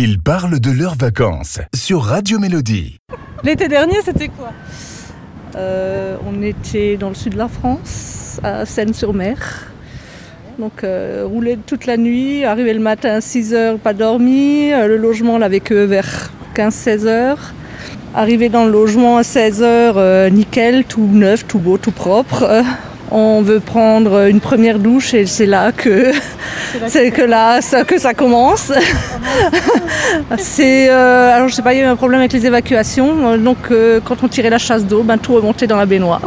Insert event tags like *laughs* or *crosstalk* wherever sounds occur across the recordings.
Ils parlent de leurs vacances sur Radio Mélodie. L'été dernier, c'était quoi? Euh, On était dans le sud de la France, à Seine-sur-Mer. Donc, euh, rouler toute la nuit, arriver le matin à 6 heures, pas dormi. Euh, Le logement, on l'avait que vers 15-16 heures. Arriver dans le logement à 16 heures, euh, nickel, tout neuf, tout beau, tout propre. On veut prendre une première douche et c'est là que c'est que là ça, que ça commence. *laughs* c'est euh, alors je sais pas, il y a eu un problème avec les évacuations. Donc euh, quand on tirait la chasse d'eau, ben, tout remontait dans la baignoire.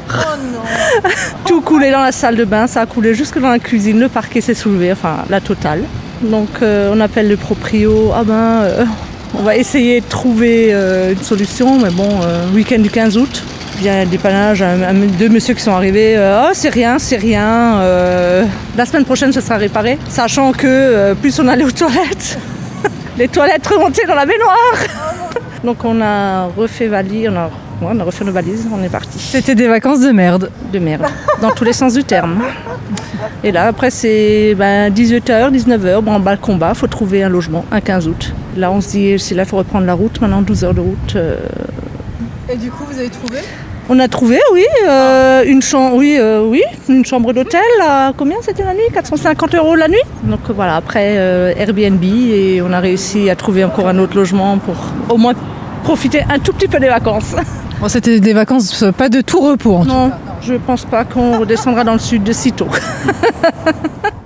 *laughs* tout coulait dans la salle de bain, ça a coulé jusque dans la cuisine, le parquet s'est soulevé, enfin la totale. Donc euh, on appelle le proprio, ah ben on va essayer de trouver une solution, mais bon, week-end du 15 août. Il y a un dépannage, deux messieurs qui sont arrivés. euh, oh, c'est rien, c'est rien. euh, la semaine prochaine, ce sera réparé. Sachant que euh, plus on allait aux toilettes, *laughs* les toilettes remontaient dans la baignoire. *laughs* Donc on a refait valise, on a, ouais, on a refait nos valises, on est parti. C'était des vacances de merde. De merde, dans tous les sens du terme. Et là, après, c'est ben, 18h, 19h, bon, bas le combat, faut trouver un logement, un 15 août. Là, on se dit, c'est là, il faut reprendre la route, maintenant 12 heures de route. euh, Et du coup, vous avez trouvé? On a trouvé, oui, euh, une chambre, oui, euh, oui, une chambre d'hôtel. à combien c'était la nuit? 450 euros la nuit? Donc euh, voilà, après euh, Airbnb et on a réussi à trouver encore un autre logement pour au moins profiter un tout petit peu des vacances. *laughs* Bon, c'était des vacances pas de tout repos en tout Non, je pense pas qu'on redescendra dans le sud de sitôt. *laughs*